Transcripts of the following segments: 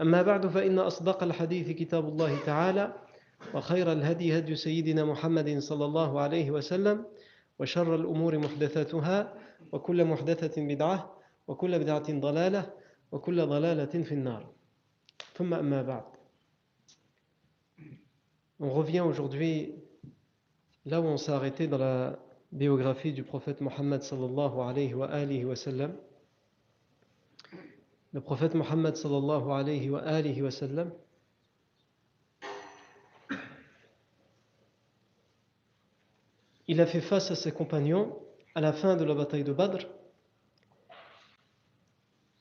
أما بعد فإن أصدق الحديث كتاب الله تعالى وخير الهدي هدي سيدنا محمد صلى الله عليه وسلم وشر الأمور محدثاتها وكل محدثة بدعة وكل بدعة ضلالة وكل ضلالة في النار ثم أما بعد On revient aujourd'hui là où on s'est arrêté dans la biographie du prophète Mohammed sallallahu alayhi wa alihi wa sallam. Le prophète Mohammed sallallahu alayhi wa alihi wa sallam il a fait face à ses compagnons à la fin de la bataille de Badr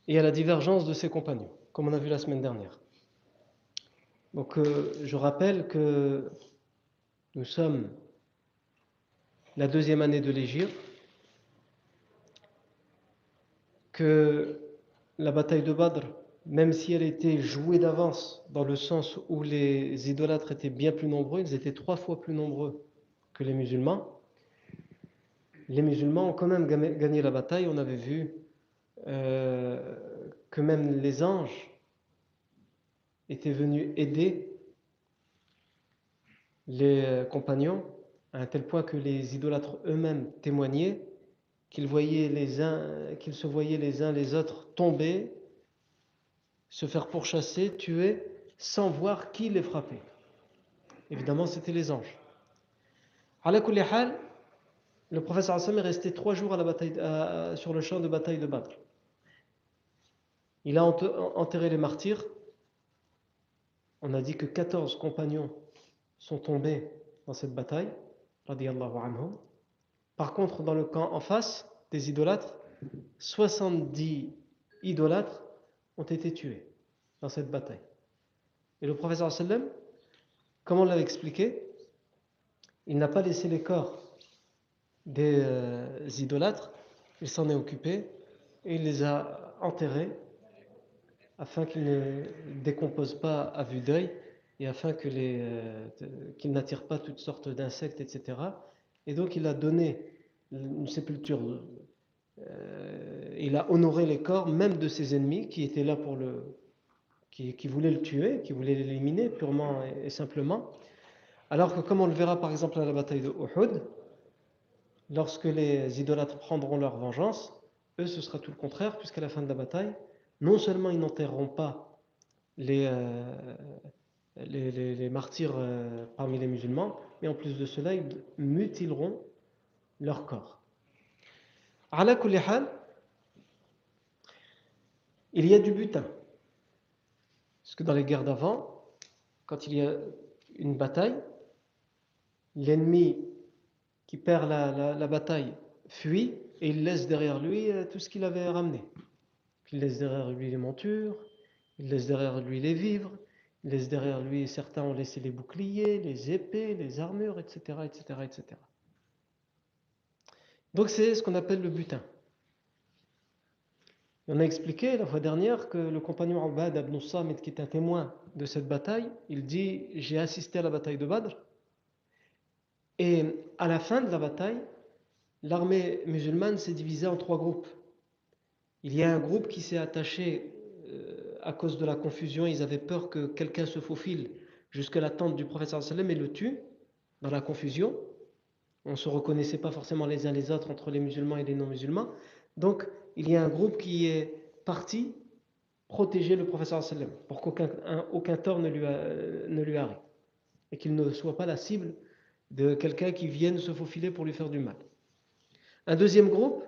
et à la divergence de ses compagnons, comme on a vu la semaine dernière. Donc euh, je rappelle que nous sommes la deuxième année de l'Égypte, que la bataille de Badr, même si elle était jouée d'avance dans le sens où les idolâtres étaient bien plus nombreux, ils étaient trois fois plus nombreux que les musulmans, les musulmans ont quand même gagné la bataille. On avait vu euh, que même les anges étaient venus aider les compagnons à un tel point que les idolâtres eux-mêmes témoignaient qu'ils les uns, qu'ils se voyaient les uns les autres tomber, se faire pourchasser, tuer, sans voir qui les frappait. Évidemment, c'était les anges. Le professeur Hassan est resté trois jours à la bataille, à, sur le champ de bataille de Badr. Il a enterré les martyrs. On a dit que 14 compagnons sont tombés dans cette bataille. Par contre, dans le camp en face des idolâtres, 70 idolâtres ont été tués dans cette bataille. Et le professeur sallam, comme on l'avait expliqué, il n'a pas laissé les corps des euh, idolâtres, il s'en est occupé et il les a enterrés afin qu'ils ne décomposent pas à vue d'œil et afin euh, qu'ils n'attirent pas toutes sortes d'insectes, etc. Et donc il a donné une sépulture, euh, il a honoré les corps même de ses ennemis qui étaient là pour le, qui, qui voulaient le tuer, qui voulaient l'éliminer purement et, simplement. Alors que comme on le verra par exemple à la bataille de Uhud, lorsque les idolâtres prendront leur vengeance, eux ce sera tout le contraire, puisqu'à la fin de la bataille, non seulement ils n'enterreront pas les, euh, les, martyrs euh, parmi les musulmans, mais en plus de cela, ils mutileront leur corps. Il y a du butin. Parce que dans les guerres d'avant, quand il y a une bataille, l'ennemi qui perd la, bataille fuit et il laisse derrière lui tout ce qu'il avait ramené. Il laisse derrière lui les montures, il laisse derrière lui les vivres, il laisse derrière lui, certains ont laissé les boucliers, les épées, les armures, etc. etc., etc. Donc c'est ce qu'on appelle le butin. On a expliqué la fois dernière que le compagnon Abad ibn Samit, qui est un témoin de cette bataille, il dit J'ai assisté à la bataille de Badr, et à la fin de la bataille, l'armée musulmane s'est divisée en trois groupes. Il y a un groupe qui s'est attaché euh, à cause de la confusion, ils avaient peur que quelqu'un se faufile jusqu'à la tente du prophète et le tue dans la confusion. On ne se reconnaissait pas forcément les uns les autres entre les musulmans et les non-musulmans. Donc, il y a un groupe qui est parti protéger le prophète sallam pour qu'aucun aucun tort ne lui, ne lui arrive. et qu'il ne soit pas la cible de quelqu'un qui vienne se faufiler pour lui faire du mal. Un deuxième groupe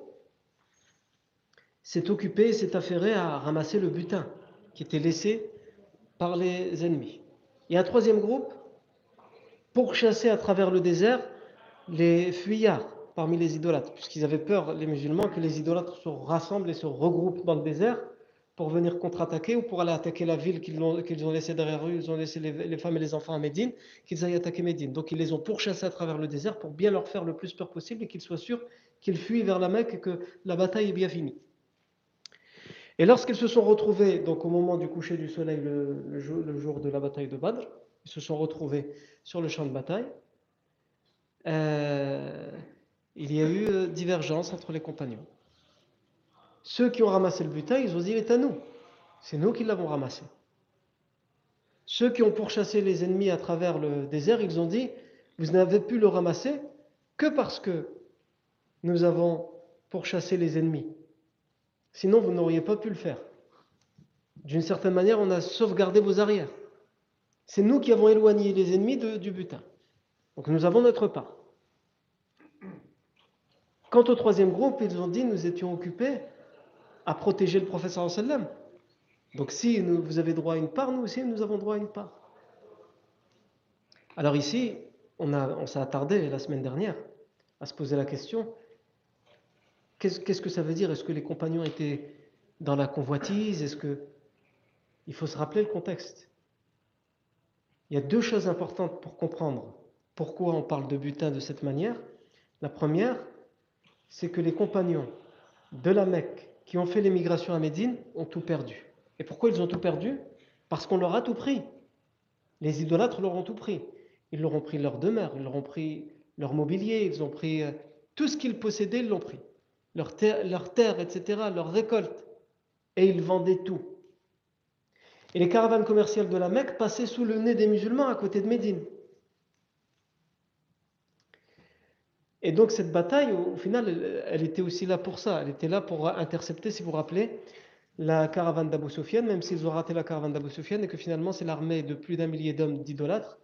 s'est occupé, s'est affairé à ramasser le butin qui était laissé par les ennemis. Et un troisième groupe pour chasser à travers le désert les fuyards parmi les idolâtres, puisqu'ils avaient peur, les musulmans, que les idolâtres se rassemblent et se regroupent dans le désert pour venir contre-attaquer ou pour aller attaquer la ville qu'ils ont, laissée derrière eux, ils ont laissé les, femmes et les enfants à Médine, qu'ils aillent attaquer Médine. Donc ils les ont pourchassés à travers le désert pour bien leur faire le plus peur possible et qu'ils soient sûrs qu'ils fuient vers la Mecque et que la bataille est bien finie. Et lorsqu'ils se sont retrouvés, donc au moment du coucher du soleil, le, jour, de la bataille de Badr, ils se sont retrouvés sur le champ de bataille, euh, il y a eu euh, divergence entre les compagnons. Ceux qui ont ramassé le butin, ils ont dit, il est à nous. C'est nous qui l'avons ramassé. Ceux qui ont pourchassé les ennemis à travers le désert, ils ont dit, vous n'avez pu le ramasser que parce que nous avons pourchassé les ennemis. Sinon, vous n'auriez pas pu le faire. D'une certaine manière, on a sauvegardé vos arrières. C'est nous qui avons éloigné les ennemis du butin. Donc nous avons notre part. Quant au troisième groupe, ils ont dit nous étions occupés à protéger le professeur sallam. Donc si vous avez droit à une part, nous aussi nous avons droit à une part. Alors ici, on, on s'est attardé la semaine dernière à se poser la question qu'est-ce que ça veut dire? Est-ce que les compagnons étaient dans la convoitise? Est-ce que il faut se rappeler le contexte Il y a deux choses importantes pour comprendre pourquoi on parle de butin de cette manière? La première, c'est que les compagnons de la Mecque qui ont fait l'émigration à Médine ont tout perdu. Et pourquoi ils ont tout perdu? Parce qu'on leur a tout pris. Les idolâtres leur ont tout pris. Ils leur ont pris leur demeure, ils leur ont pris leur mobilier, ils ont pris euh, tout ce qu'ils possédaient, ils l'ont pris. Leur terre, leur terre, etc., leur récolte. Et ils vendaient tout. Et les caravanes commerciales de la Mecque passaient sous le nez des musulmans à côté de Médine. Et donc cette bataille, au final, elle, était aussi là pour ça. Elle était là pour intercepter, si vous vous rappelez, la caravane d'Abu Sufyan, même s'ils ont raté la caravane d'Abu Sufyan, et que finalement c'est l'armée de plus d'un millier d'hommes d'idolâtres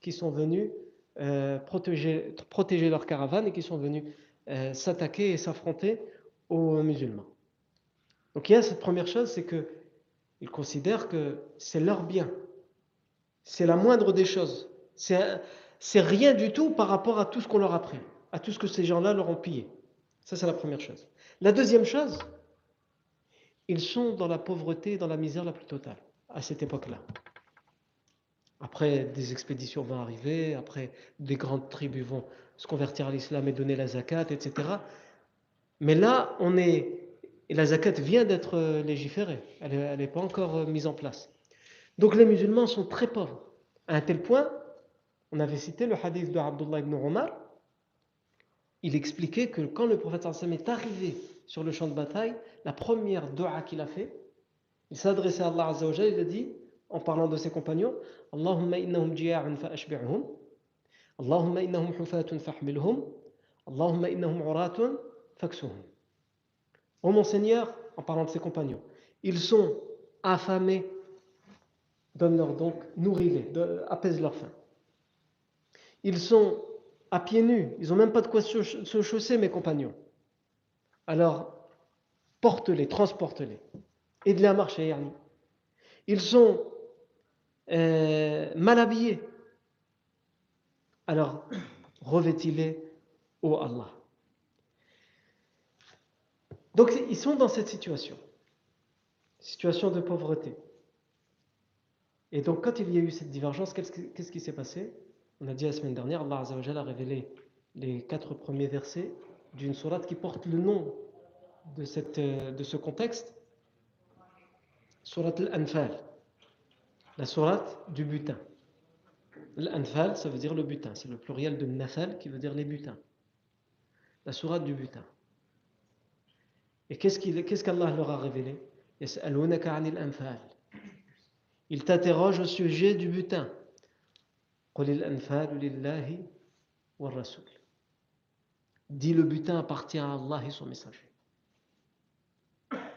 qui sont venus euh, protéger, leur caravane et qui sont venus euh, s'attaquer et s'affronter aux musulmans. Donc il y a cette première chose, c'est qu'ils considèrent que c'est leur bien. C'est la moindre des choses. C'est rien du tout par rapport à tout ce qu'on leur a pris à tout ce que ces gens-là leur ont pillé. Ça, c'est la première chose. La deuxième chose, ils sont dans la pauvreté, dans la misère la plus totale, à cette époque-là. Après, des expéditions vont arriver, après, des grandes tribus vont se convertir à l'islam et donner la zakat, etc. Mais là, on est. Et la zakat vient d'être légiférée, elle n'est pas encore mise en place. Donc les musulmans sont très pauvres, à un tel point, on avait cité le hadith de Abdullah ibn Omar, il expliquait que quand le prophète sallam est arrivé sur le champ de bataille, la première dua qu'il a fait, il s'adressait à Allah Azza wa il a dit, en parlant de ses compagnons, Allahumma innahum jia'un fa'ashbi'hum, Allahumma innahum hufatun fahmilhum, Allahumma innahum uratun faksuhum. Ô mon Seigneur, en parlant de ses compagnons, ils sont affamés, donne-leur donc, nourris-les, apaise leur faim. Ils sont à pieds nus. Ils n'ont même pas de quoi se chausser, mes compagnons. Alors, porte-les, transporte-les. Aide-les à marcher. Ils sont euh, mal habillés. Alors, revêtis-les, ô Allah. Donc, ils sont dans cette situation. Situation de pauvreté. Et donc, quand il y a eu cette divergence, qu'est-ce qui s'est passé? On a dit la semaine dernière, Allah a révélé les quatre premiers versets d'une sourate qui porte le nom de, euh, ce contexte. Sourate al-Anfal, la sourate du butin. L'Anfal, ça veut dire le butin, c'est le pluriel de Nafal qui veut dire les butins. La sourate du butin. Et qu'est-ce qu'Allah leur a révélé? Il t'interroge au sujet du butin. Dit le butin appartient à Allah et son messager.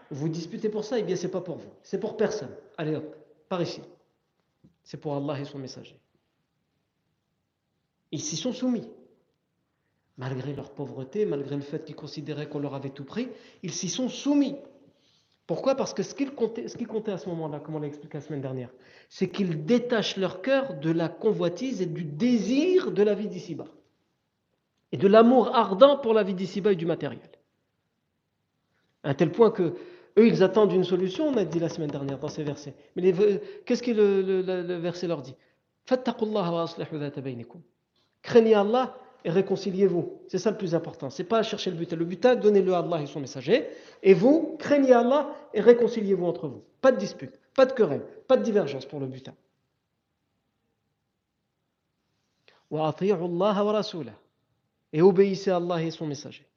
Vous disputez pour ça, et eh bien c'est pas pour vous, c'est pour personne. Allez hop, par ici. C'est pour Allah et son messager. Ils s'y sont soumis. Malgré leur pauvreté, malgré le fait qu'ils considéraient qu'on leur avait tout pris, ils s'y sont soumis. Pourquoi? Parce que ce qui comptait, ce qui comptait à ce moment-là, comme on l'a expliqué la semaine dernière, c'est qu'ils détachent leur cœur de la convoitise et du désir de la vie d'ici-bas. Et de l'amour ardent pour la vie d'ici-bas et du matériel. À un tel point que eux, ils attendent une solution, on a dit la semaine dernière dans ces versets. Mais qu'est-ce que le, verset leur dit? Craignez Allah et réconciliez-vous. C'est ça le plus important. C'est pas chercher le butin. Le butin, donnez-le à Allah et son messager. Et vous, craignez Allah et réconciliez-vous entre vous. Pas de dispute, pas de querelle, pas de divergence pour le butin. Et obéissez à Allah et son messager.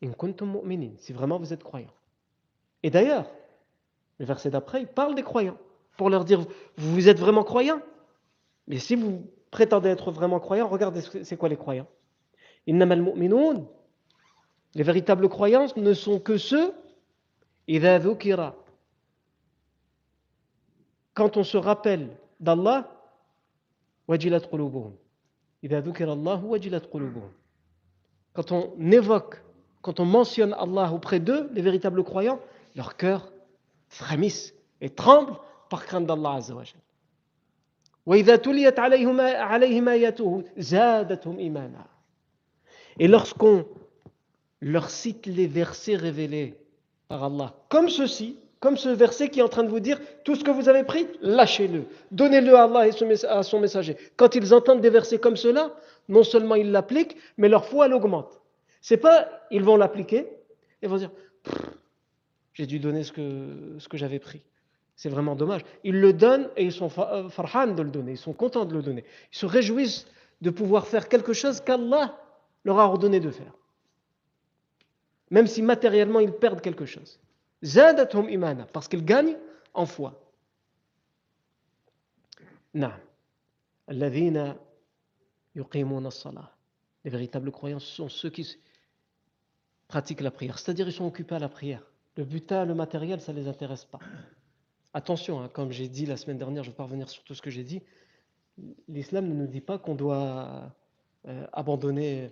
Si vraiment vous êtes croyants. Et d'ailleurs, le verset d'après, il parle des croyants. Pour leur dire, vous êtes vraiment croyants? Mais si vous prétendez être vraiment croyant, regardez c'est quoi les croyants. Les véritables croyants ne sont que ceux quand on se rappelle d'Allah quand on évoque quand on mentionne Allah auprès d'eux les véritables croyants leur cœur frémisse et tremble par crainte d'Allah et lorsqu'on leur cite les versets révélés par Allah, comme ceci, comme ce verset qui est en train de vous dire tout ce que vous avez pris, lâchez-le, donnez-le à Allah et à son messager. Quand ils entendent des versets comme cela, non seulement ils l'appliquent, mais leur foi elle augmente. C'est pas ils vont l'appliquer et vont dire j'ai dû donner ce que, ce que j'avais pris. C'est vraiment dommage. Ils le donnent et ils sont euh, farhan de le donner, ils sont contents de le donner. Ils se réjouissent de pouvoir faire quelque chose qu'Allah leur a ordonné de faire. Même si matériellement ils perdent quelque chose. Zadatum imana, parce qu'ils gagnent en foi. Les véritables croyants sont ceux qui pratiquent la prière, c'est-à-dire ils sont occupés à la prière. Le butin, le matériel, ça ne les intéresse pas. Attention, hein, comme j'ai dit la semaine dernière, je vais pas revenir sur tout ce que j'ai dit. L'islam ne nous dit pas qu'on doit euh, abandonner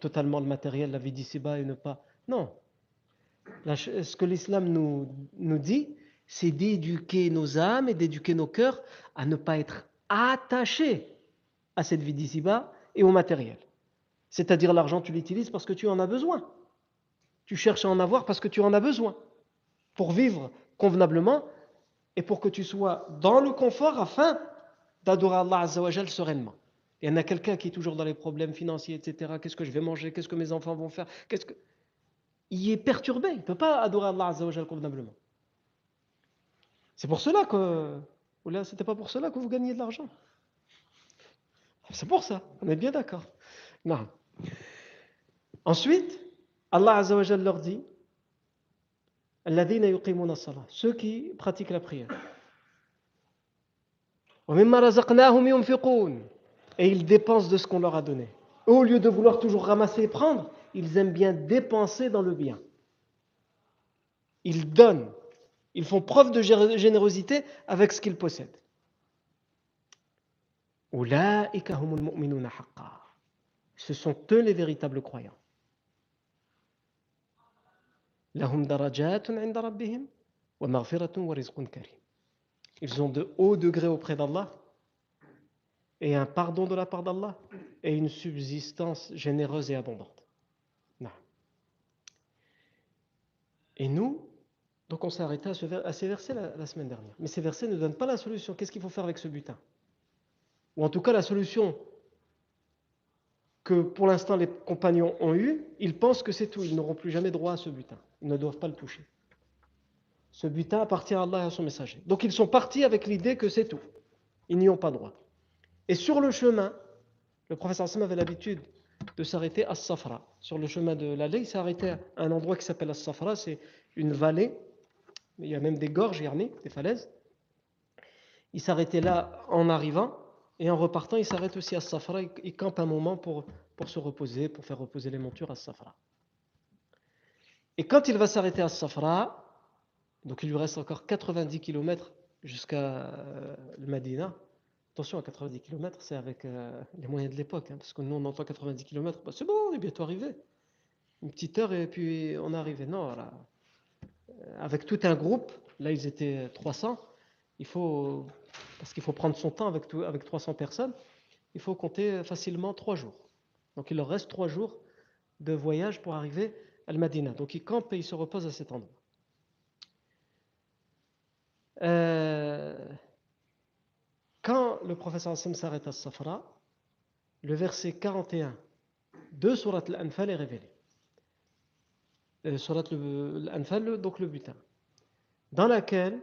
totalement le matériel, la vie d'ici-bas et ne pas. Non. ce que l'islam nous, nous dit, c'est d'éduquer nos âmes et d'éduquer nos cœurs à ne pas être attachés à cette vie d'ici-bas et au matériel. C'est-à-dire l'argent, tu l'utilises parce que tu en as besoin. Tu cherches à en avoir parce que tu en as besoin. Pour vivre convenablement et pour que tu sois dans le confort afin d'adorer Allah Azzawajal sereinement. Il y en a quelqu'un qui est toujours dans les problèmes financiers, etc. Qu'est-ce que je vais manger? Qu'est-ce que mes enfants vont faire? Qu'est-ce que... Il est perturbé, il ne peut pas adorer Allah Azzawajal convenablement. C'est pour cela que... Ou là, c'était pas pour cela que vous gagnez de l'argent. C'est pour ça, on est bien d'accord. Non. Ensuite, Allah Azzawajal leur dit ceux qui pratiquent la prière. Et ils dépensent de ce qu'on leur a donné. Au lieu de vouloir toujours ramasser et prendre, ils aiment bien dépenser dans le bien. Ils donnent. Ils font preuve de générosité avec ce qu'ils possèdent. Ce sont eux les véritables croyants. Ils ont de hauts degrés auprès d'Allah et un pardon de la part d'Allah et une subsistance généreuse et abondante. Et nous, donc on s'est arrêté à, ces versets la, semaine dernière. Mais ces versets ne donnent pas la solution. Qu'est-ce qu'il faut faire avec ce butin? Ou en tout cas la solution que pour l'instant les compagnons ont eue, ils pensent que c'est tout. Ils n'auront plus jamais droit à ce butin. Ils ne doivent pas le toucher. Ce butin appartient à Allah et à son messager. Donc ils sont partis avec l'idée que c'est tout. Ils n'y ont pas droit. Et sur le chemin, le professeur Hassan avait l'habitude de s'arrêter à Safra. Sur le chemin de l'allée, il s'est arrêté à un endroit qui s'appelle As-Safra, c'est une vallée, il y a même des gorges, des falaises. Il s'arrêtait là en arrivant, et en repartant, il s'arrête aussi à Safra, il campe un moment pour, pour se reposer, pour faire reposer les montures à Safra. Et quand il va s'arrêter à Safra, donc il lui reste encore 90 km jusqu'à euh, le Medina, Attention, à 90 km, c'est avec euh, les moyens de l'époque, hein, parce que nous, on entend 90 km, bah, c'est bon, on est bientôt arrivé. Une petite heure et puis on est arrivé. Non, euh, avec tout un groupe, là, ils étaient 300, il faut, parce qu'il faut prendre son temps avec, avec 300 personnes, il faut compter facilement 3 jours. Donc il leur reste 3 jours de voyage pour arriver Al-Madina. Donc ils campent et ils se reposent à cet endroit. Euh, quand le professeur Hassan s'arrête à Safra, le verset 41 de Surat Al-Anfal est révélé. Euh, Surat Al-Anfal, donc le butin. Dans laquelle,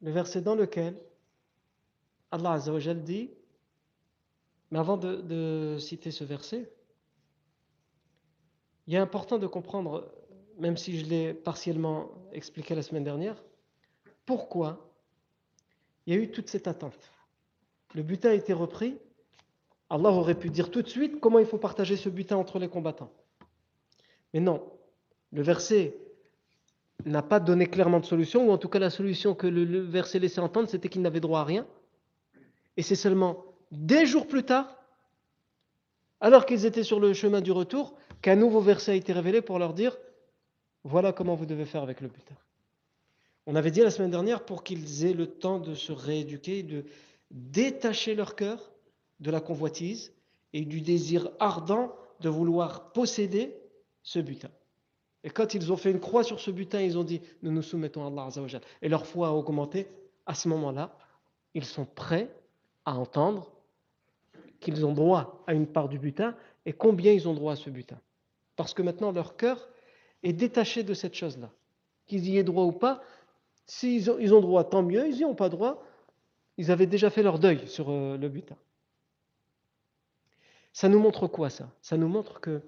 le verset dans lequel Allah dit, mais avant de citer ce verset, il est important de comprendre, même si je l'ai partiellement expliqué la semaine dernière, pourquoi il y a eu toute cette attente. Le butin a été repris. Allah aurait pu dire tout de suite comment il faut partager ce butin entre les combattants. Mais non, le verset n'a pas donné clairement de solution, ou en tout cas la solution que le, verset laissait entendre, c'était qu'il n'avait droit à rien. Et c'est seulement des jours plus tard, alors qu'ils étaient sur le chemin du retour, qu'un nouveau verset a été révélé pour leur dire, voilà comment vous devez faire avec le butin. On avait dit la semaine dernière pour qu'ils aient le temps de se rééduquer, de détacher leur cœur de la convoitise et du désir ardent de vouloir posséder ce butin. Et quand ils ont fait une croix sur ce butin, ils ont dit Nous nous soumettons à Allah. Et leur foi a augmenté. À ce moment-là, ils sont prêts à entendre qu'ils ont droit à une part du butin et combien ils ont droit à ce butin. Parce que maintenant, leur cœur est détaché de cette chose-là. Qu'ils y aient droit ou pas, S'ils ont, ont droit, tant mieux. Ils n'y ont pas droit. Ils avaient déjà fait leur deuil sur euh, le butin. Ça nous montre quoi ça? Ça nous montre que,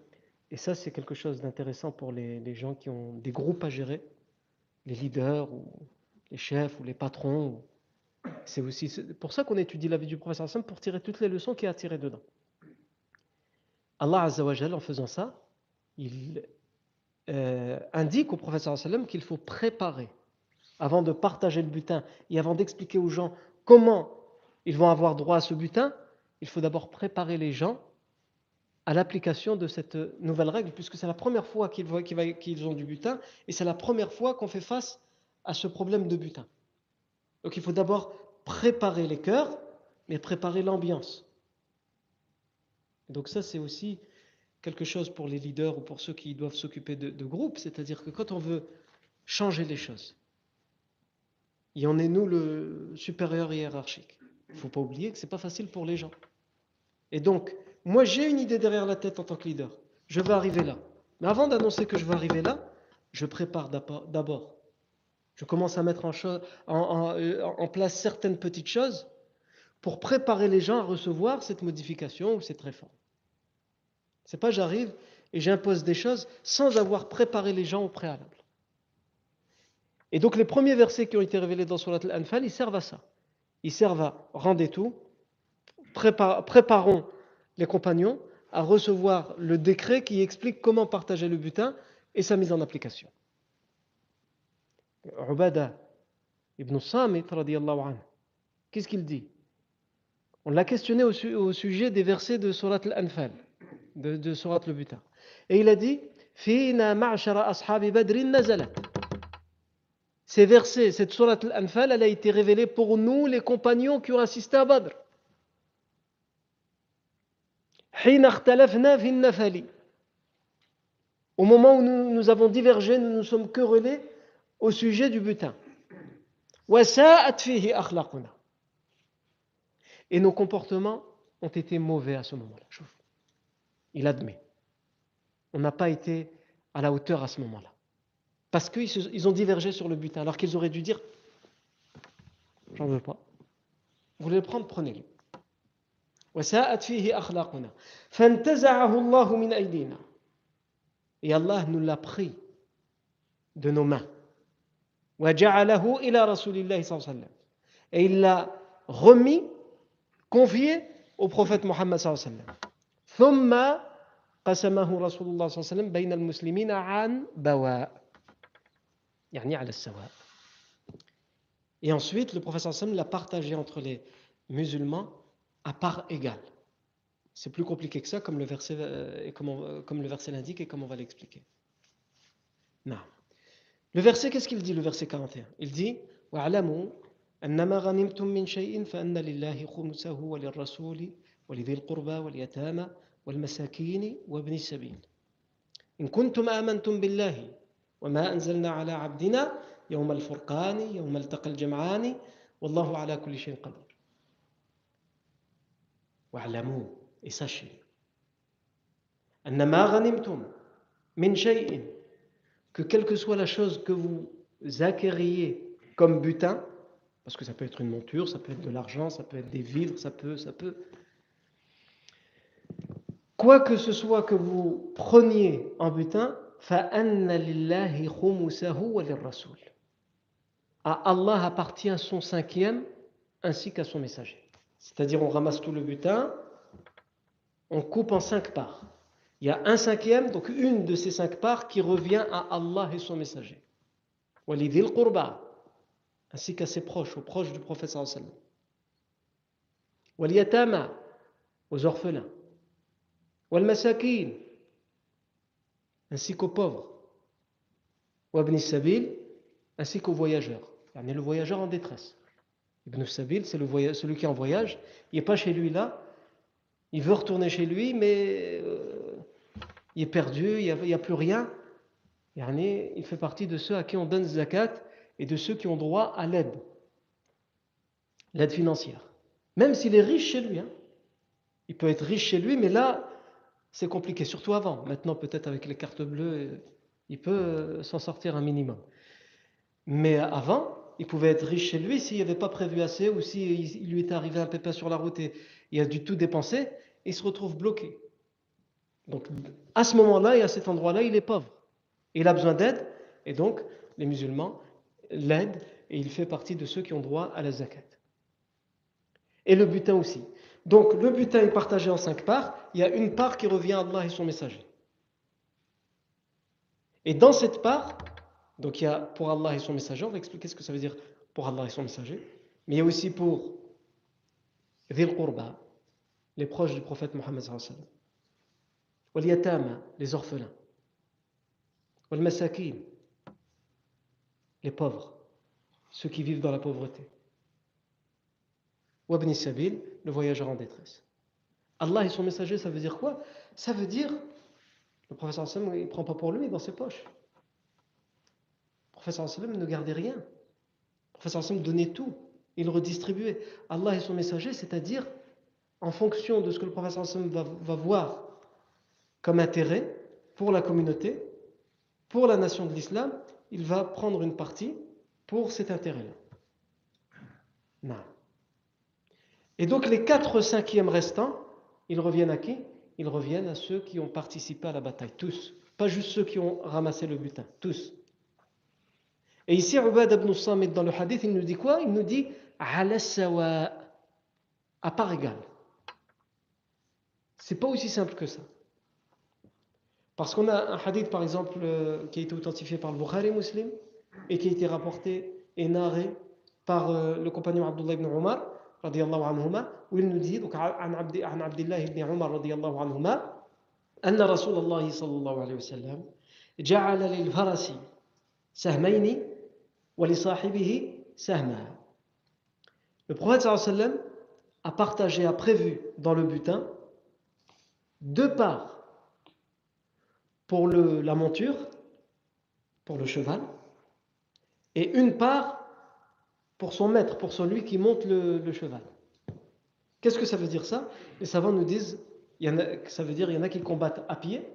et ça c'est quelque chose d'intéressant pour les, gens qui ont des groupes à gérer, les leaders ou les chefs ou les patrons. C'est aussi pour ça qu'on étudie la vie du professeur Hassan pour tirer toutes les leçons qu'il a à tirer dedans. Allah Azzawajal, en faisant ça, il euh, indique au professeur Hassan qu'il faut préparer avant de partager le butin et avant d'expliquer aux gens comment ils vont avoir droit à ce butin, il faut d'abord préparer les gens à l'application de cette nouvelle règle, puisque c'est la première fois qu'ils ont du butin et c'est la première fois qu'on fait face à ce problème de butin. Donc il faut d'abord préparer les cœurs, mais préparer l'ambiance. Donc ça, c'est aussi quelque chose pour les leaders ou pour ceux qui doivent s'occuper de, groupes, c'est-à-dire que quand on veut changer les choses, et en est nous le supérieur hiérarchique. Il ne faut pas oublier que ce n'est pas facile pour les gens. Et donc, moi j'ai une idée derrière la tête en tant que leader. Je veux arriver là. Mais avant d'annoncer que je veux arriver là, je prépare d'abord. Je commence à mettre euh, en, place certaines petites choses pour préparer les gens à recevoir cette modification ou cette réforme. C'est pas j'arrive et j'impose des choses sans avoir préparé les gens au préalable. Et donc les premiers versets qui ont été révélés dans Surat Al-Anfal, ils servent à ça. Ils servent à rendre tout, préparons les compagnons à recevoir le décret qui explique comment partager le butin et sa mise en application. Ubada ibn Samit, qu'est-ce qu'il dit? On l'a questionné au, sujet des versets de Surat Al-Anfal, de, Surat le butin. Et il a dit Fina badrin nazalat. Ces versets, cette surat al-Anfal, elle a été révélée pour nous, les compagnons qui ont assisté à Badr. Au moment où nous, avons divergé, nous nous sommes querellés au sujet du butin. Et nos comportements ont été mauvais à ce moment-là. Il admet. On n'a pas été à la hauteur à ce moment-là parce qu'ils ont divergé sur le butin, alors qu'ils auraient dû dire J'en veux pas. Vous voulez le prendre, prenez-le. Et Allah nous l'a pris de nos mains. Et il l'a remis, confié au prophète Mohammed ثم قسمه رسول الله صلى الله عليه وسلم بين المسلمين عن بواء et ensuite, le professeur Sam l'a partagé entre les musulmans à part égale. C'est plus compliqué que ça, comme le verset, euh, comme, comme le verset l'indique et comme on va l'expliquer. Non. Le verset, qu'est-ce qu'il dit, le verset 41 Il dit وَاعْلَمُوا أَنَّمَا غَنِمْتُم مِّن شَيْءٍ فَأَنَّ لِلَّهِ خُمُسَهُ وَلِلرَّسُولِ ولذي القربى واليتامى والمساكين وابن السبيل. إن كنتم آمنتم بالله وما أنزلنا على عبدنا يوم الفرقان يوم التقى الجمعان والله على كل شيء قدير. واعلموا إساشي أن ما غنمتم من شيء que quelque soit la chose que vous acquériez comme butin parce que ça peut être une monture ça peut être de l'argent ça peut être des vivres ça peut ça peut Quoi que ce soit que vous preniez en butin, à Allah appartient son cinquième ainsi qu'à son messager. C'est-à-dire on ramasse tout le butin, on coupe en cinq parts il y a un cinquième, donc une de ces cinq parts qui revient à Allah et son messager. Walidil ainsi qu'à ses proches, aux proches du prophète sallallahu Waliyatama, aux orphelins. Masakin, ainsi qu'aux pauvres. Wabni sabil, ainsi qu'aux voyageurs. A le voyageur en détresse. Ibn Sabil, c'est celui qui est en voyage. Il n'est pas chez lui là. Il veut retourner chez lui, mais euh, il est perdu, il n'y a, plus rien. Il fait partie de ceux à qui on donne zakat et de ceux qui ont droit à l'aide, l'aide financière. Même s'il est riche chez lui. Hein. Il peut être riche chez lui, mais là, c'est compliqué, surtout avant. Maintenant, peut-être avec les cartes bleues, il peut euh, s'en sortir un minimum. Mais avant, il pouvait être riche chez lui s'il n'y avait pas prévu assez ou s'il lui était arrivé un pépin sur la route et il a du tout dépensé, il se retrouve bloqué. Donc, à ce moment-là et à cet endroit-là, il est pauvre. Il a besoin d'aide, et donc, les musulmans l'aident, et il fait partie de ceux qui ont droit à la zakat. Et le butin aussi. Donc, le butin est partagé en cinq parts. Il y a une part qui revient à Allah et son messager. Et dans cette part, donc il y a pour Allah et son messager, on va expliquer ce que ça veut dire pour Allah et son messager, mais il y a aussi pour Dhil Qurba, les proches du prophète Mohammed sallam les orphelins. masakin, les pauvres, ceux qui vivent dans la pauvreté. Wabni sabil, le voyageur en détresse. Allah et son messager, ça veut dire quoi? Ça veut dire, le professeur sallam, il ne prend pas pour lui dans ses poches. Le professeur sallam ne gardait rien. Le professeur sallam donnait tout. Il redistribuait. Allah et son messager, c'est-à-dire, en fonction de ce que le professeur sallam va, va voir comme intérêt pour la communauté, pour la nation de l'islam, il va prendre une partie pour cet intérêt-là. Et donc les quatre cinquièmes restants, ils reviennent à qui? Ils reviennent à ceux qui ont participé à la bataille, tous. Pas juste ceux qui ont ramassé le butin, tous. Et ici, Ubad ibn Samit, dans le hadith, il nous dit quoi? Il nous dit à part égale. C'est pas aussi simple que ça. Parce qu'on a un hadith, par exemple, euh, qui a été authentifié par le Bukhari muslim et qui a été rapporté et narré par euh, le compagnon Abdullah ibn Umar, radiallahu anhuma, où il nous dit, donc, عن عبد الله ibn Umar, radiallahu anhuma, أن رسول الله صلى الله عليه وسلم جعل للفرس سهمين ولصاحبه سهما. Le prophète sallallahu alayhi wa sallam a partagé, a prévu dans le butin deux parts pour le, la monture, pour le cheval, et une part pour son maître, pour celui qui monte le, cheval. Qu'est-ce que ça veut dire ça? Les savants nous disent, ça veut dire il y en a qui combattent à pied,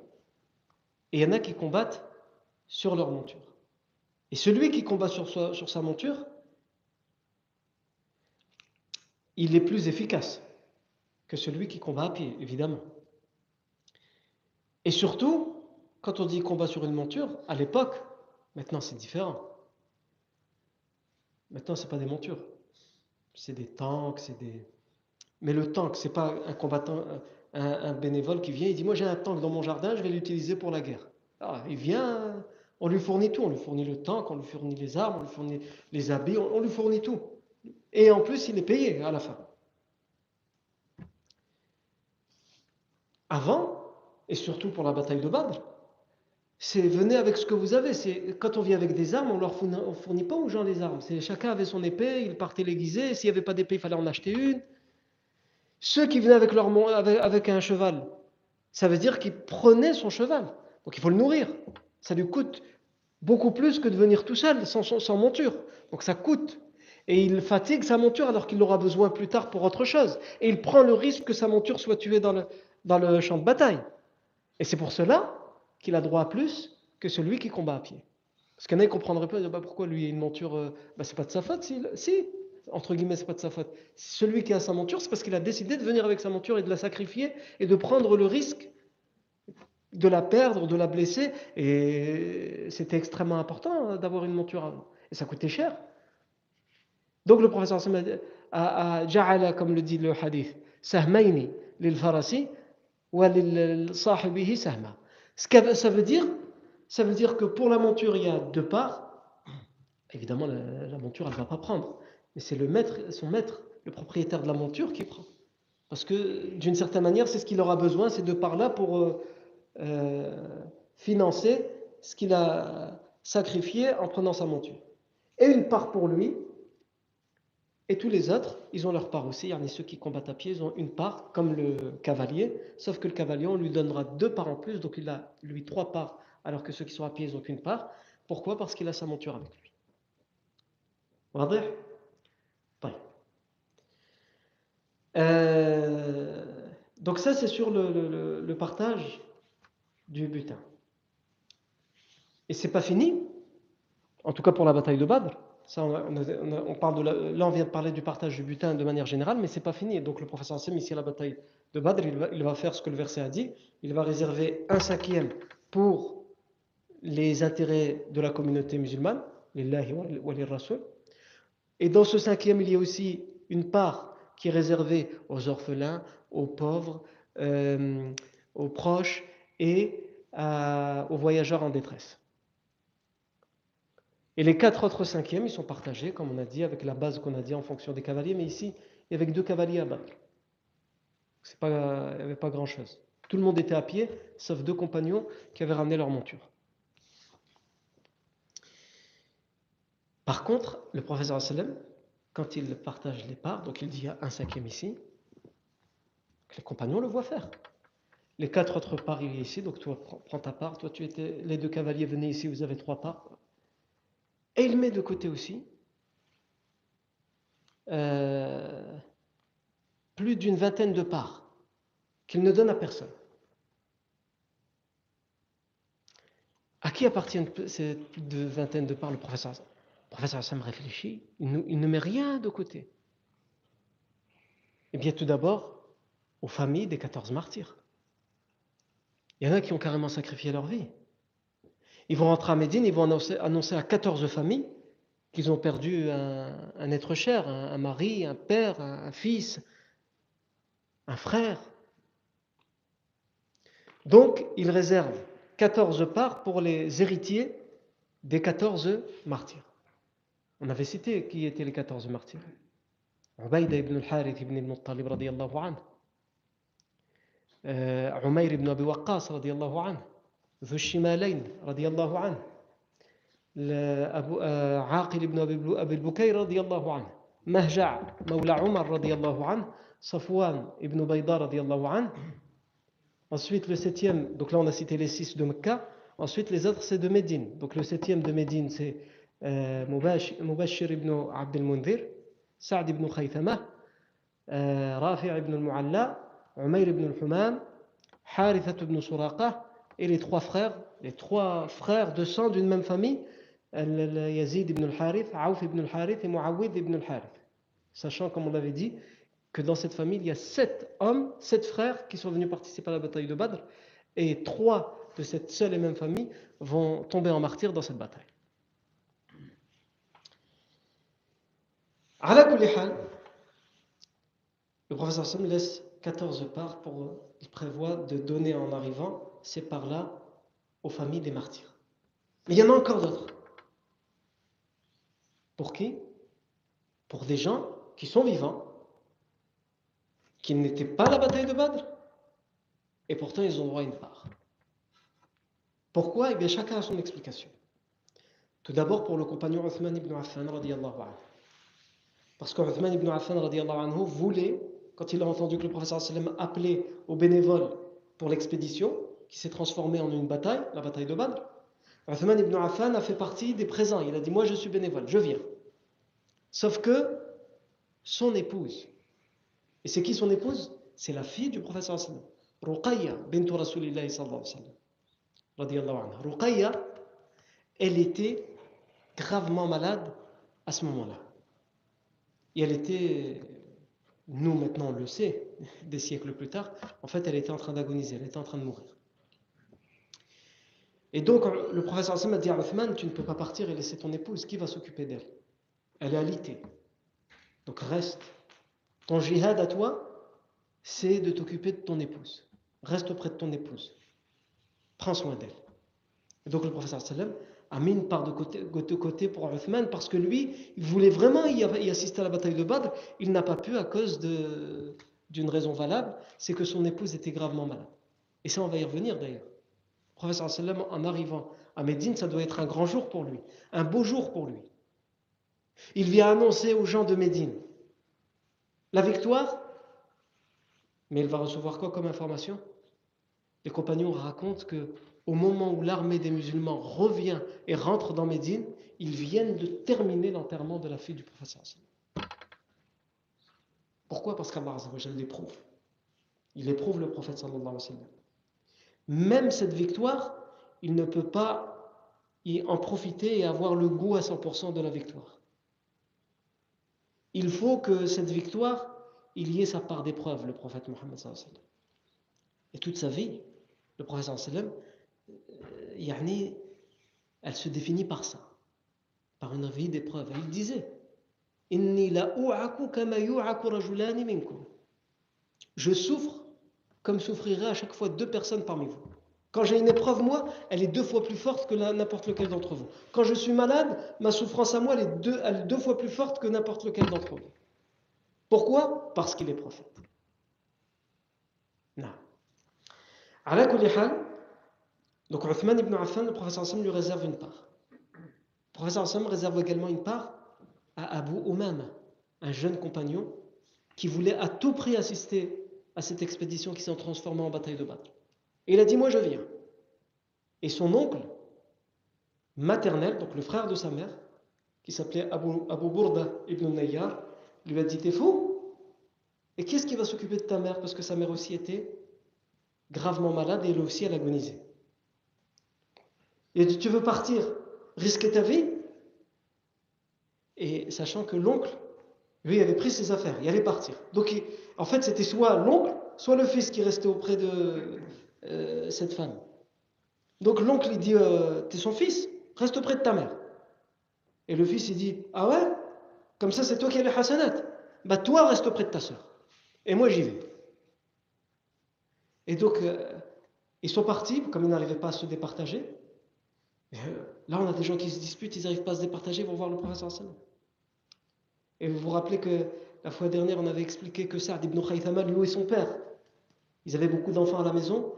et il y en a qui combattent sur leur monture. Et celui qui combat sur sa, sur sa monture, il est plus efficace que celui qui combat à pied, évidemment. Et surtout, quand on dit combat sur une monture, à l'époque, maintenant c'est différent. Maintenant, ce n'est pas des montures. C'est des tanks, c'est des. Mais le tank, c'est pas un combattant, un, bénévole qui vient, il dit Moi j'ai un tank dans mon jardin, je vais l'utiliser pour la guerre. Ah, il vient, on lui fournit tout. On lui fournit le tank, on lui fournit les armes, on lui fournit les habits, on lui fournit tout. Et en plus, il est payé à la fin. avant, et surtout pour la bataille de Badr, c'est venez avec ce que vous avez. C'est quand on vient avec des armes, on leur fournit, fournit pas aux gens les armes. C'est chacun avait son épée, il partait l'aiguiser. S'il n'y avait pas d'épée, il fallait en acheter une. Ceux qui venaient avec, leur, avec, un cheval, ça veut dire qu'ils prenaient son cheval. Donc il faut le nourrir. Ça lui coûte beaucoup plus que de venir tout seul, sans, monture. Donc ça coûte. Et il fatigue sa monture alors qu'il l'aura besoin plus tard pour autre chose. Et il prend le risque que sa monture soit tuée dans le, dans le champ de bataille. Et c'est pour cela qu'il a droit à plus que celui qui combat à pied. Parce qu'il y en a qui ne comprendraient pas, bah, pourquoi lui a une monture, euh, bah, c'est pas de sa faute, si, entre guillemets, c'est pas de sa faute. Celui qui a sa monture, c'est parce qu'il a décidé de venir avec sa monture et de la sacrifier et de prendre le risque de la perdre, de la blesser. Et c'était extrêmement important hein, d'avoir une monture avant. Et ça coûtait cher. Donc le professeur a, ja'ala, comme le dit le hadith, sahmayni lil farasi wa lil sahibihi sahma. Ce que ça veut dire, ça veut dire que pour la monture, il y a deux parts. Évidemment, la, monture, elle ne va pas prendre. Mais c'est le maître, son maître, le propriétaire de la monture qui prend. Parce que d'une certaine manière, c'est ce qu'il aura besoin, ces deux parts-là, pour euh, euh, financer ce qu'il a sacrifié en prenant sa monture. Et une part pour lui, et tous les autres, ils ont leur part aussi. Il y en a ceux qui combattent à pied, ils ont une part, comme le cavalier. Sauf que le cavalier, on lui donnera deux parts en plus. Donc il a, lui, trois parts, alors que ceux qui sont à pied, ils n'ont qu'une part. Pourquoi? Parce qu'il a sa monture avec lui. euh, donc ça, c'est sur le, le, partage du butin. Et c'est pas fini, en tout cas pour la bataille de Badr on, parle là, on vient de parler du partage du butin de manière générale, mais c'est pas fini. Donc le professeur Hassan, ici à la bataille de Badr, il va, faire ce que le verset a dit. Il va réserver un cinquième pour les intérêts de la communauté musulmane, Et dans ce cinquième, il y a aussi une part qui est réservée aux orphelins, aux pauvres, euh, aux proches et aux voyageurs en détresse. Et les quatre autres cinquièmes, ils sont partagés, comme on a dit, avec la base qu'on a dit en fonction des cavaliers, mais ici, il y avait deux cavaliers à battre. il n'y avait pas grand-chose. Tout le monde était à pied, sauf deux compagnons qui avaient ramené leur monture. Par contre, le professeur quand il partage les parts, donc il dit un cinquième ici, les compagnons le voient faire. Les quatre autres parts, il est ici, donc toi, prends ta part. Toi, tu étais, les deux cavaliers venaient ici, vous avez trois parts. Et il met de côté aussi euh, plus d'une vingtaine de parts qu'il ne donne à personne. À qui appartiennent ces deux vingtaines de parts Le professeur, le professeur Hassan réfléchit, il ne, il ne met rien de côté. Eh bien, tout d'abord, aux familles des 14 martyrs. Il y en a qui ont carrément sacrifié leur vie. Ils vont rentrer à Médine, ils vont annoncer, à 14 familles qu'ils ont perdu un, être cher, un, mari, un père, un, fils, un frère. Donc, ils réservent 14 parts pour les héritiers des 14 martyrs. On avait cité qui étaient les 14 martyrs. Ubaïda ibn al-Harith ibn al-Muttalib radiyallahu anhu. Euh, Umayr ibn Abi Waqqas anhu. ذو الشمالين رضي الله عنه أبو عاقل بن أبي البكير رضي الله عنه مهجع مولى عمر رضي الله عنه صفوان ibn Bayda radiallahu anhu. Ensuite, le septième, donc là on a cité les six de Mecca. Ensuite, les autres c'est de Médine. Donc le septième de Médine c'est euh, Mubashir ibn Abd al-Mundhir, Sa'd ibn Khaythama, euh, Rafi' ibn al-Mu'alla, Umayr ibn al-Humam, Haritha ibn Suraqa, et les trois frères, les trois frères de sang d'une même famille, Yazid ibn al-Harith, Aouf ibn al-Harith et Muawid ibn al-Harith. Sachant, comme on l'avait dit, que dans cette famille, il y a sept hommes, sept frères qui sont venus participer à la bataille de Badr, et trois de cette seule et même famille vont tomber en martyr dans cette bataille. Le professeur laisse 14 parts pour, il prévoit de donner en arrivant ces parts-là aux familles des martyrs. Mais il y en a encore d'autres. Pour qui? Pour des gens qui sont vivants, qui n'étaient pas à la bataille de Badr, et pourtant ils ont droit à une part. Pourquoi? Eh bien, chacun a son explication. Tout d'abord pour le compagnon Uthman ibn Affan. Parce que Uthman ibn Affan, anhu, voulait, quand il a entendu que le professeur sallam appelait aux bénévoles pour l'expédition, qui s'est transformée en une bataille, la bataille de Badr, Uthman ibn Affan a fait partie des présents. Il a dit Moi, je suis bénévole, je viens. Sauf que son épouse, et c'est qui son épouse? C'est la fille du professeur sallam, Ruqayya bint sallallahu alayhi wa sallam. Ruqayya, elle était gravement malade à ce moment-là. Et elle était, nous maintenant on le sait, des siècles plus tard, en fait elle était en train d'agoniser, elle était en train de mourir. Et donc, le professeur Hassan a dit à Uthman, tu ne peux pas partir et laisser ton épouse, qui va s'occuper d'elle? Elle est alitée. Donc reste. Ton jihad à toi, c'est de t'occuper de ton épouse. Reste auprès de ton épouse. Prends soin d'elle. Et donc le professeur sallam a mis une part de côté, de côté pour Uthman parce que lui, il voulait vraiment y assister à la bataille de Badr. Il n'a pas pu à cause d'une raison valable, c'est que son épouse était gravement malade. Et ça, on va y revenir d'ailleurs professeur sallam, en arrivant à Médine, ça doit être un grand jour pour lui, un beau jour pour lui. Il vient annoncer aux gens de Médine la victoire, mais il va recevoir quoi comme information? Les compagnons racontent que au moment où l'armée des musulmans revient et rentre dans Médine, ils viennent de terminer l'enterrement de la fille du professeur. Pourquoi? Parce qu'Allah l'éprouve. Il éprouve le prophète sallallahu même cette victoire, il ne peut pas y en profiter et avoir le goût à 100% de la victoire. Il faut que cette victoire, il y ait sa part d'épreuve, le prophète Mohammed Et toute sa vie, le prophète sallam, euh, elle se définit par ça, par une vie d'épreuve. Il disait Je souffre comme souffriraient à chaque fois deux personnes parmi vous. Quand j'ai une épreuve, moi, elle est deux fois plus forte que n'importe lequel d'entre vous. Quand je suis malade, ma souffrance à moi, elle est deux, elle est deux fois plus forte que n'importe lequel d'entre vous. Pourquoi? Parce qu'il est prophète. Non. Donc, Uthman ibn Affan, le professeur Hassan lui réserve une part. Le professeur Hassan réserve également une part à Abu Umama, un jeune compagnon qui voulait à tout prix assister à cette expédition qui s'est transformée en bataille de Badr. Et il a dit Moi je viens. Et son oncle maternel, donc le frère de sa mère, qui s'appelait Abu, Abu Burda ibn Nayyar, lui a dit T'es fou? Et qui est-ce qui va s'occuper de ta mère? Parce que sa mère aussi était gravement malade et elle aussi elle agonisait. Dit Tu veux partir, risquer ta vie Et sachant que l'oncle, lui, avait pris ses affaires, il allait partir. Donc en fait, c'était soit l'oncle, soit le fils qui restait auprès de euh, cette femme. Donc l'oncle, il dit, euh, t'es son fils, reste auprès de ta mère. Et le fils, il dit, ah ouais? Comme ça, c'est toi qui as les hasanat. Bah toi, reste auprès de ta soeur. Et moi, j'y vais. Et donc, euh, ils sont partis, comme ils n'arrivaient pas à se départager. Là, on a des gens qui se disputent, ils n'arrivent pas à se départager, ils vont voir le professeur sallam. Et vous vous rappelez que la fois dernière, on avait expliqué que Saad ibn Khaythama, lui et son père, ils avaient beaucoup d'enfants à la maison,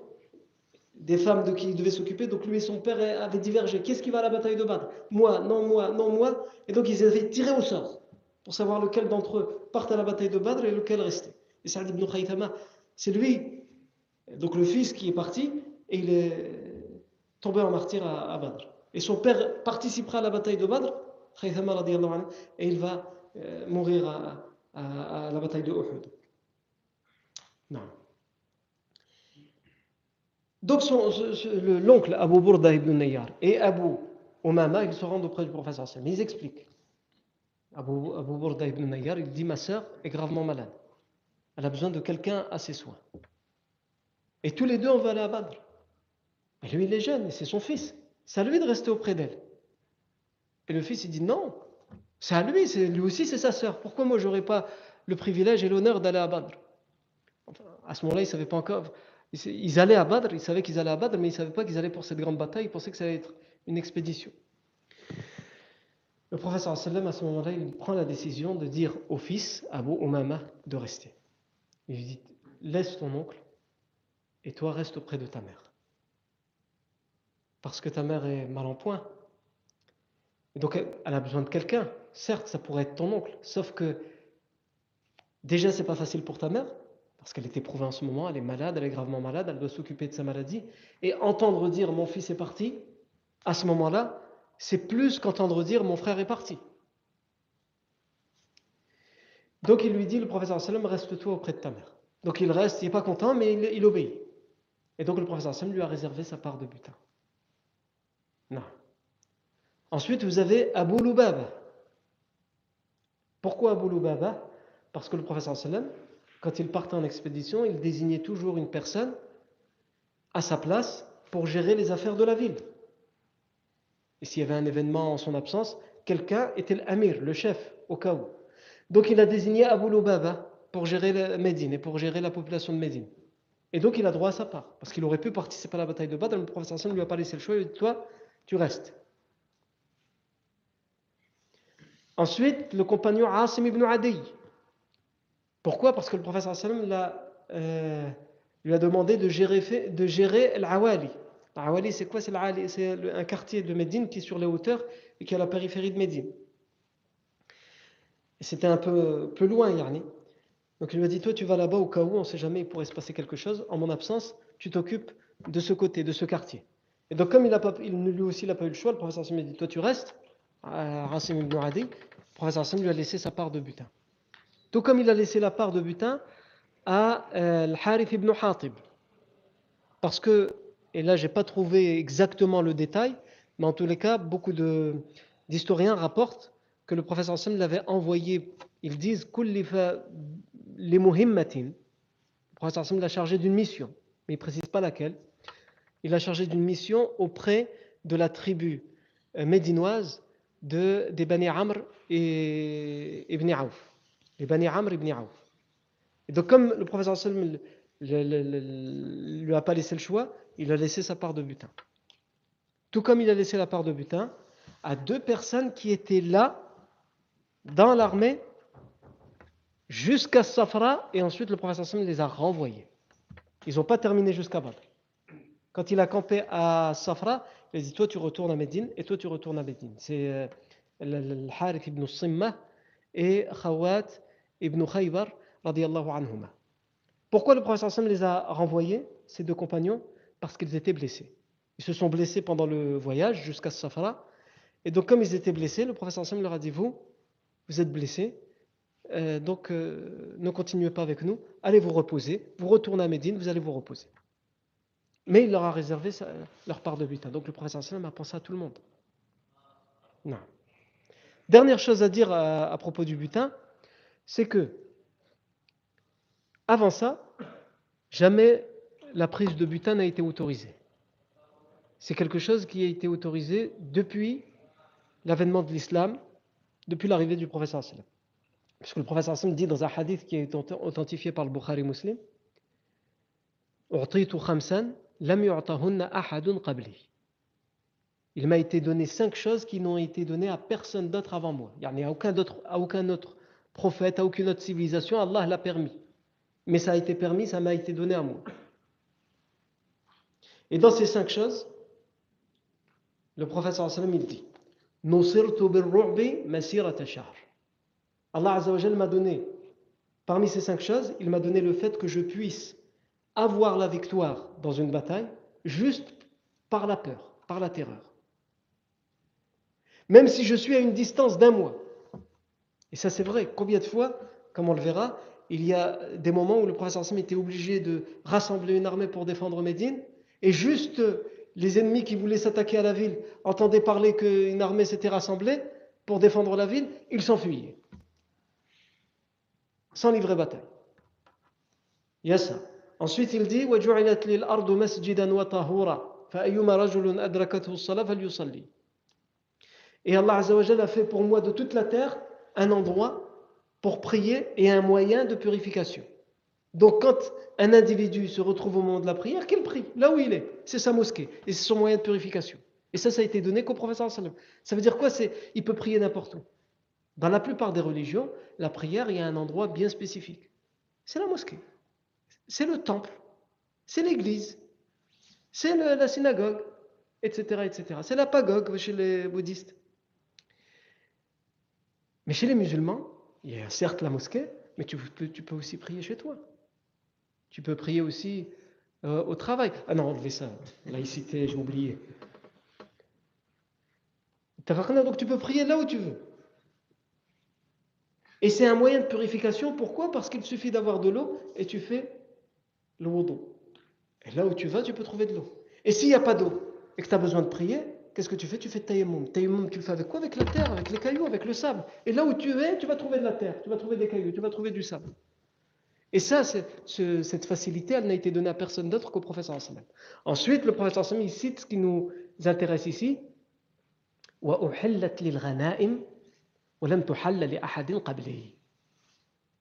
des femmes de qui ils devaient s'occuper, donc lui et son père avaient divergé. Qu'est-ce qui va à la bataille de Badr? Moi, non, moi, non, moi. Et donc ils avaient tiré au sort pour savoir lequel d'entre eux part à la bataille de Badr et lequel restait. Et Saad ibn Khaythama, c'est lui, donc le fils qui est parti, et il est tombé en martyr à, Badr. Et son père participera à la bataille de Badr, et il va euh, mourir à, à, la bataille de Uhud. Non. Donc l'oncle Abu Burda ibn Nayyar et Abu Umama, ils se rendent auprès du professeur Hassan. Ils expliquent. Abu, Abu Burda ibn Nayyar, il dit Ma sœur est gravement malade. Elle a besoin de quelqu'un à ses soins. Et tous les deux, on va aller à Badr. Lui, il est jeune et c'est son fils. C'est à lui de rester auprès d'elle. Et le fils, il dit Non, c'est à lui, lui aussi c'est sa sœur. Pourquoi moi j'aurais pas le privilège et l'honneur d'aller à Badr? À ce moment-là, ils ne pas encore. Ils allaient à Badr, ils savaient qu'ils allaient à Badr, mais ils ne savaient pas qu'ils allaient pour cette grande bataille, ils pensaient que ça allait être une expédition. Le professeur sallam, à ce moment-là, il prend la décision de dire au fils, Abu Umama, de rester. Il lui dit Laisse ton oncle, et toi reste auprès de ta mère. Parce que ta mère est mal en point. Et donc elle a besoin de quelqu'un. Certes, ça pourrait être ton oncle, sauf que déjà c'est pas facile pour ta mère, parce qu'elle est éprouvée en ce moment, elle est malade, elle est gravement malade, elle doit s'occuper de sa maladie. Et entendre dire mon fils est parti, à ce moment-là, c'est plus qu'entendre dire mon frère est parti. Donc il lui dit, le professeur sallam, reste-toi auprès de ta mère. Donc il reste, il n'est pas content, mais il, obéit. Et donc le professeur sallam lui a réservé sa part de butin. Non. Ensuite, vous avez Abu Lubaba. Pourquoi Abu Lubaba? Parce que le professeur sallam, quand il partait en expédition, il désignait toujours une personne à sa place pour gérer les affaires de la ville. Et s'il y avait un événement en son absence, quelqu'un était l'amir, le chef, au cas où. Donc il a désigné Abu Lubaba pour gérer la Médine et pour gérer la population de Médine. Et donc il a droit à sa part, parce qu'il aurait pu participer à la bataille de Badr, le professeur ne lui a pas laissé le choix, il a dit Toi, tu restes. Ensuite, le compagnon Asim ibn Adi. Pourquoi? Parce que le professeur Hassan euh, lui a demandé de gérer, de gérer l'Awali. L'Awali, c'est quoi? C'est un quartier de Médine qui est sur les hauteurs et qui est à la périphérie de Médine c'était un peu, peu loin, Yarni. Donc il lui a dit Toi, tu vas là-bas au cas où, on ne sait jamais, il pourrait se passer quelque chose. En mon absence, tu t'occupes de ce côté, de ce quartier. Et donc, comme il, a lui aussi, n'a pas eu le choix, le professeur a dit Toi, tu restes. Rassim ibn Adi, le professeur Hassan lui a laissé sa part de butin. Tout comme il a laissé la part de butin à euh, Harith ibn Hatib. Parce que, et là, je n'ai pas trouvé exactement le détail, mais en tous les cas, beaucoup d'historiens rapportent que le professeur Hassan l'avait envoyé, ils disent les muhimmatin. Le professeur Hassan l'a chargé d'une mission, mais il ne précise pas laquelle. Il a chargé d'une mission auprès de la tribu euh, médinoise de, des Bani Amr et Ibn Aouf. Les Bani Amr et Ibn Aouf. Et donc, comme le professeur Hassan ne lui a pas laissé le choix, il a laissé sa part de butin. Tout comme il a laissé la part de butin à deux personnes qui étaient là dans l'armée jusqu'à Safra et ensuite le prophète les a renvoyés. Ils n'ont pas terminé jusqu'à Badr. Quand il a campé à Safra, il a dit Toi tu retournes à Médine et toi tu retournes à Médine. C'est euh, le ibn Simma et Khawat ibn Khaybar radiallahu anhuma. Pourquoi le prophète les a renvoyés, ces deux compagnons? Parce qu'ils étaient blessés. Ils se sont blessés pendant le voyage jusqu'à Safra. Et donc, comme ils étaient blessés, le prophète leur a dit Vous, vous êtes blessé, euh, donc euh, ne continuez pas avec nous, allez vous reposer, vous retournez à Médine, vous allez vous reposer. Mais il leur a réservé leur part de butin. Donc le sallam a pensé à tout le monde. Non. Dernière chose à dire à, propos du butin, c'est que avant ça, jamais la prise de butin n'a été autorisée. C'est quelque chose qui a été autorisé depuis l'avènement de l'islam depuis l'arrivée du professeur sallam. Puisque le professeur sallam dit dans un hadith qui est authentifié par le Bukhari muslim il m'a été donné cinq choses qui n'ont été données à personne d'autre avant moi. Il n'y a aucun autre, à aucun autre prophète, à aucune autre civilisation, Allah l'a permis. Mais ça a été permis, ça m'a été donné à moi. Et dans ces cinq choses, le professeur sallam il dit Allah Azzawajal m'a donné, parmi ces cinq choses, il m'a donné le fait que je puisse avoir la victoire dans une bataille juste par la peur, par la terreur. Même si je suis à une distance d'un mois. Et ça c'est vrai, combien de fois, comme on le verra, il y a des moments où le Sam était obligé de rassembler une armée pour défendre Médine, et juste les ennemis qui voulaient s'attaquer à la ville entendaient parler qu'une armée s'était rassemblée pour défendre la ville, ils s'enfuyaient. Sans livrer bataille. Il y a ça. Ensuite, il dit Et Allah a fait pour moi de toute la terre un endroit pour prier et un moyen de purification. Donc quand un individu se retrouve au moment de la prière, qu'il prie, là où il est. C'est sa mosquée et c'est son moyen de purification. Et ça, ça a été donné qu'au professeur. Ça veut dire quoi? C'est Il peut prier n'importe où. Dans la plupart des religions, la prière, il y a un endroit bien spécifique. C'est la mosquée. C'est le temple. c'est l'église, c'est la synagogue, etc. etc. C'est la pagogue chez les bouddhistes. Mais chez les musulmans, il y a certes la mosquée, mais tu peux, tu peux aussi prier chez toi. Tu peux prier aussi euh, au travail. Ah non, enlevez ça. Laïcité, j'ai oublié. Donc tu peux prier là où tu veux. Et c'est un moyen de purification. Pourquoi? Parce qu'il suffit d'avoir de l'eau et tu fais le wudu. Et là où tu vas, tu peux trouver de l'eau. Et s'il n'y a pas d'eau et que tu as besoin de prier, qu'est-ce que tu fais? Tu fais tayammum. Tayammum, tu le fais avec quoi? Avec la terre, avec les cailloux, avec le sable. Et là où tu es, tu vas trouver de la terre, tu vas trouver des cailloux, tu vas trouver du sable. Et ça, cette facilité, elle n'a été donnée à personne d'autre qu'au professeur sallam. Ensuite, le professeur sallam, il cite ce qui nous intéresse ici.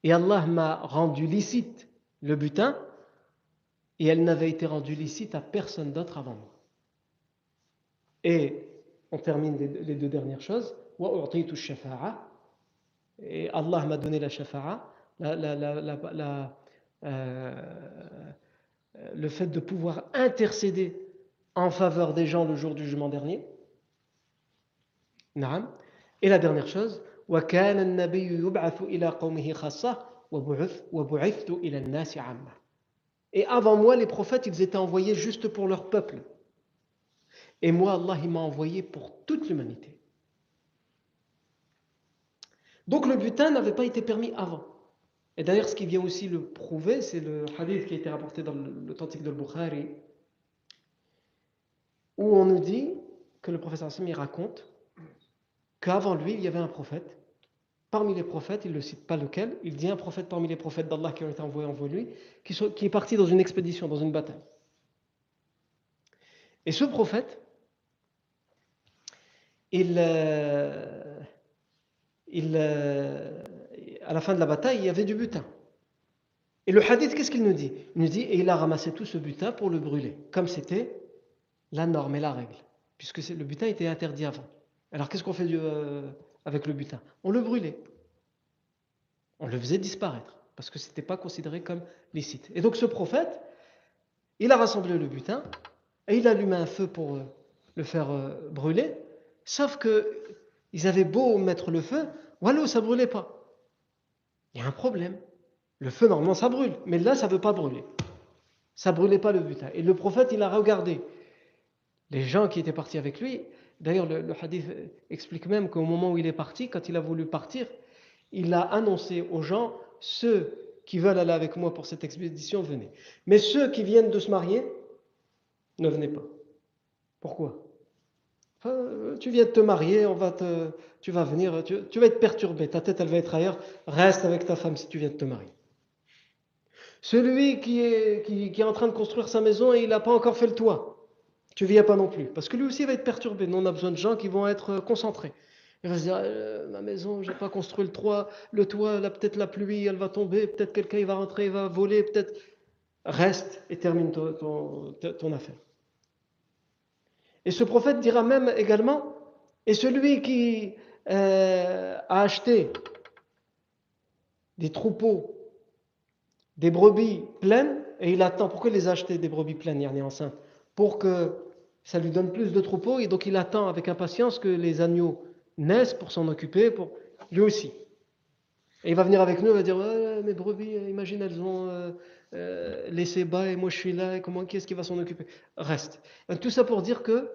Et Allah m'a rendu licite le butin et elle n'avait été rendue licite à personne d'autre avant moi. Et on termine les deux dernières choses. Et Allah m'a donné la shafa'a, euh, le fait de pouvoir intercéder en faveur des gens le jour du jugement dernier. Et la dernière chose, et avant moi, les prophètes, ils étaient envoyés juste pour leur peuple. Et moi, Allah, il m'a envoyé pour toute l'humanité. Donc le butin n'avait pas été permis avant. Et d'ailleurs, ce qui vient aussi le prouver, c'est le hadith qui a été rapporté dans l'authentique de Bukhari, où on nous dit que le professeur Hassan raconte qu'avant lui, il y avait un prophète parmi les prophètes, il ne cite pas lequel, il dit un prophète parmi les prophètes d'Allah qui ont été envoyés en lui, qui, qui, est parti dans une expédition, dans une bataille. Et ce prophète, il, euh, euh, à la fin de la bataille, il y avait du butin. Et le hadith, qu'est-ce qu'il nous dit? Il nous dit, et il a ramassé tout ce butin pour le brûler, comme c'était la norme et la règle, puisque le butin était interdit avant. Alors qu'est-ce qu'on fait du, euh, avec le butin. On le brûlait. On le faisait disparaître parce que ce n'était pas considéré comme licite. Et donc ce prophète, il a rassemblé le butin et il a allumé un feu pour euh, le faire euh, brûler. Sauf que ils avaient beau mettre le feu, voilà, ça brûlait pas. Il y a un problème. Le feu, normalement, ça brûle. Mais là, ça ne veut pas brûler. Ça brûlait pas le butin. Et le prophète, il a regardé les gens qui étaient partis avec lui D'ailleurs, le, hadith explique même qu'au moment où il est parti, quand il a voulu partir, il a annoncé aux gens ceux qui veulent aller avec moi pour cette expédition, venez. Mais ceux qui viennent de se marier, ne venez pas. Pourquoi? Tu viens de te marier, on va te, tu vas venir, tu, vas être perturbé, ta tête elle va être ailleurs, reste avec ta femme si tu viens de te marier. Celui qui est, qui est en train de construire sa maison et il n'a pas encore fait le toit, tu viens pas non plus. Parce que lui aussi va être perturbé. Nous, on a besoin de gens qui vont être euh, concentrés. Il va dire, euh, ma maison, j'ai pas construit le toit, le toit, là, peut-être la pluie, elle va tomber, peut-être quelqu'un va rentrer, il va voler, peut-être. Reste et termine ton, affaire. Et ce prophète dira même également, et celui qui euh, a acheté des troupeaux, des brebis pleines, et il attend, pourquoi les a achetés des brebis pleines, il y en enceinte pour que ça lui donne plus de troupeaux et donc il attend avec impatience que les agneaux naissent pour s'en occuper, pour lui aussi. Et il va venir avec nous, il va dire mes brebis, imagine, elles ont euh, euh, laissé bas et moi je suis là, et comment qui est-ce qui va s'en occuper? Reste. tout ça pour dire que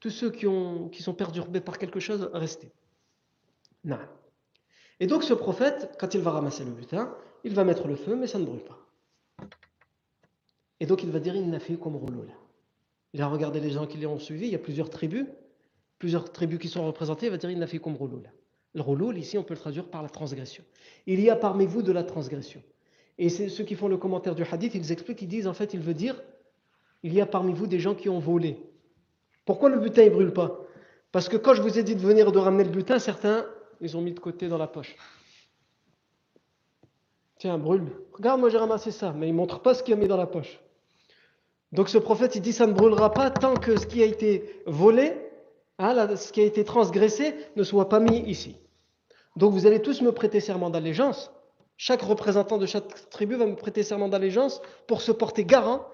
tous ceux qui, ont, qui sont perturbés par quelque chose, restez. Non. Et donc ce prophète, quand il va ramasser le butin, il va mettre le feu, mais ça ne brûle pas. Et donc il va dire Il n'a fait comme rouleau là. Il a regardé les gens qui l'ont suivi, il y a plusieurs tribus, plusieurs tribus qui sont représentées, il va dire il n'a fait comme rouleau Le rouleau, ici, on peut le traduire par la transgression. Il y a parmi vous de la transgression. Et ceux qui font le commentaire du hadith, ils expliquent, ils disent en fait, il veut dire il y a parmi vous des gens qui ont volé. Pourquoi le butin ne brûle pas? Parce que quand je vous ai dit de venir de ramener le butin, certains, ils ont mis de côté dans la poche. Tiens, brûle. Regarde, moi j'ai ramassé ça, mais il ne montre pas ce qu'il a mis dans la poche. Donc ce prophète, il dit, ça ne brûlera pas tant que ce qui a été volé, hein, ce qui a été transgressé, ne soit pas mis ici. Donc vous allez tous me prêter serment d'allégeance. Chaque représentant de chaque tribu va me prêter serment d'allégeance pour se porter garant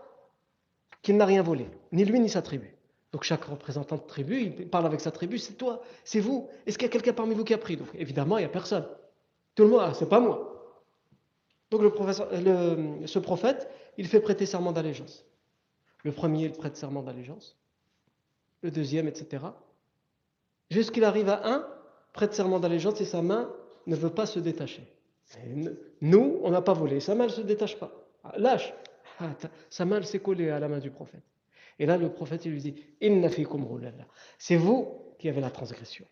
qu'il n'a rien volé, ni lui ni sa tribu. Donc chaque représentant de tribu, il parle avec sa tribu, c'est toi, c'est vous. Est-ce qu'il y a quelqu'un parmi vous qui a pris? Donc évidemment, il n'y a personne. Tout le monde, ah, c'est pas moi. Donc ce prophète, il fait prêter serment d'allégeance. Le premier, il prête serment d'allégeance. Le deuxième, etc. Jusqu'il arrive à un, prête serment d'allégeance et sa main ne veut pas se détacher. Nous, on n'a pas volé, sa main ne se détache pas. Ah, lâche. Ah, sa main s'est collée à la main du prophète. Et là, le prophète, il lui dit C'est vous qui avez la transgression.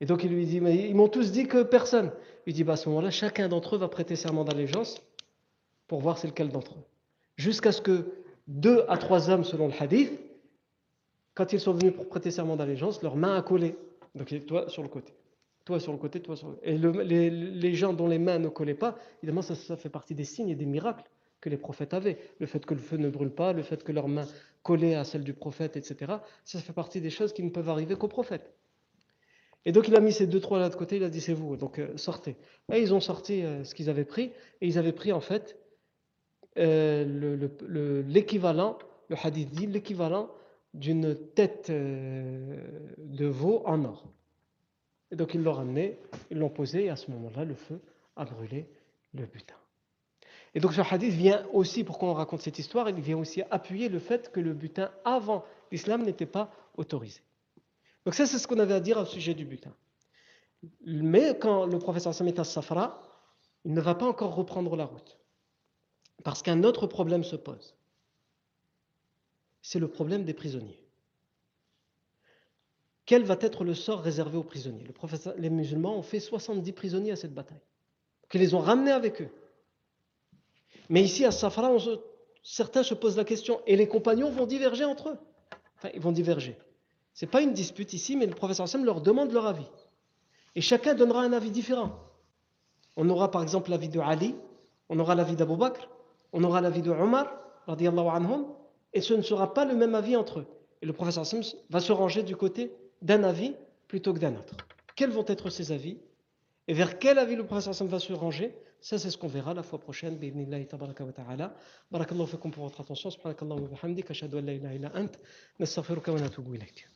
Et donc, il lui dit Mais ils m'ont tous dit que personne. Il dit bah, À ce moment-là, chacun d'entre eux va prêter serment d'allégeance pour voir c'est lequel d'entre eux. Jusqu'à ce que deux à trois hommes, selon le hadith, quand ils sont venus pour prêter serment d'allégeance, leurs mains a collé. Donc, toi sur le côté. Toi sur le côté, toi sur le côté. Et les, gens dont les mains ne collaient pas, évidemment, ça, fait partie des signes et des miracles que les prophètes avaient. Le fait que le feu ne brûle pas, le fait que leurs mains collaient à celles du prophète, etc. Ça fait partie des choses qui ne peuvent arriver qu'au prophète. Et donc il a mis ces deux, trois là de côté, il a dit c'est vous, donc euh, sortez. Et ils ont sorti euh, ce qu'ils avaient pris, et ils avaient pris en fait euh, l'équivalent, le, hadith dit, l'équivalent d'une tête de veau en or. Et donc ils l'ont ramené, ils l'ont posé, et à ce moment-là, le feu a brûlé le butin. Et donc ce hadith vient aussi, pour qu'on raconte cette histoire, il vient aussi appuyer le fait que le butin avant l'islam n'était pas autorisé. Donc ça, c'est ce qu'on avait à dire au sujet du butin. Mais quand le professeur Safra, il ne va pas encore reprendre la route. Parce qu'un autre problème se pose. C'est le problème des prisonniers. Quel va être le sort réservé aux prisonniers? Les musulmans ont fait 70 prisonniers à cette bataille. Qu'ils les ont ramenés avec eux. Mais ici, à Safra, certains se posent la question, et les compagnons vont diverger entre eux. Enfin, ils vont diverger. Ce n'est pas une dispute ici, mais le professeur Sam leur demande leur avis. Et chacun donnera un avis différent. On aura par exemple l'avis de Ali, on aura l'avis d'Abu Bakr, on aura l'avis de Omar, anhum, et ce ne sera pas le même avis entre eux. Et le professeur Sam va se ranger du côté d'un avis plutôt que d'un autre. Quels vont être ces avis Et vers quel avis le professeur Sam va se ranger? Ça, c'est ce qu'on verra la fois prochaine. B'idnillahi tabaraka wa ta'ala. Barakallahu fikum pour votre attention. Subhanakallahu wa bihamdik. Ashhadu an la ilaha illa ant. Nastaghfiruka wa natubu ilayk.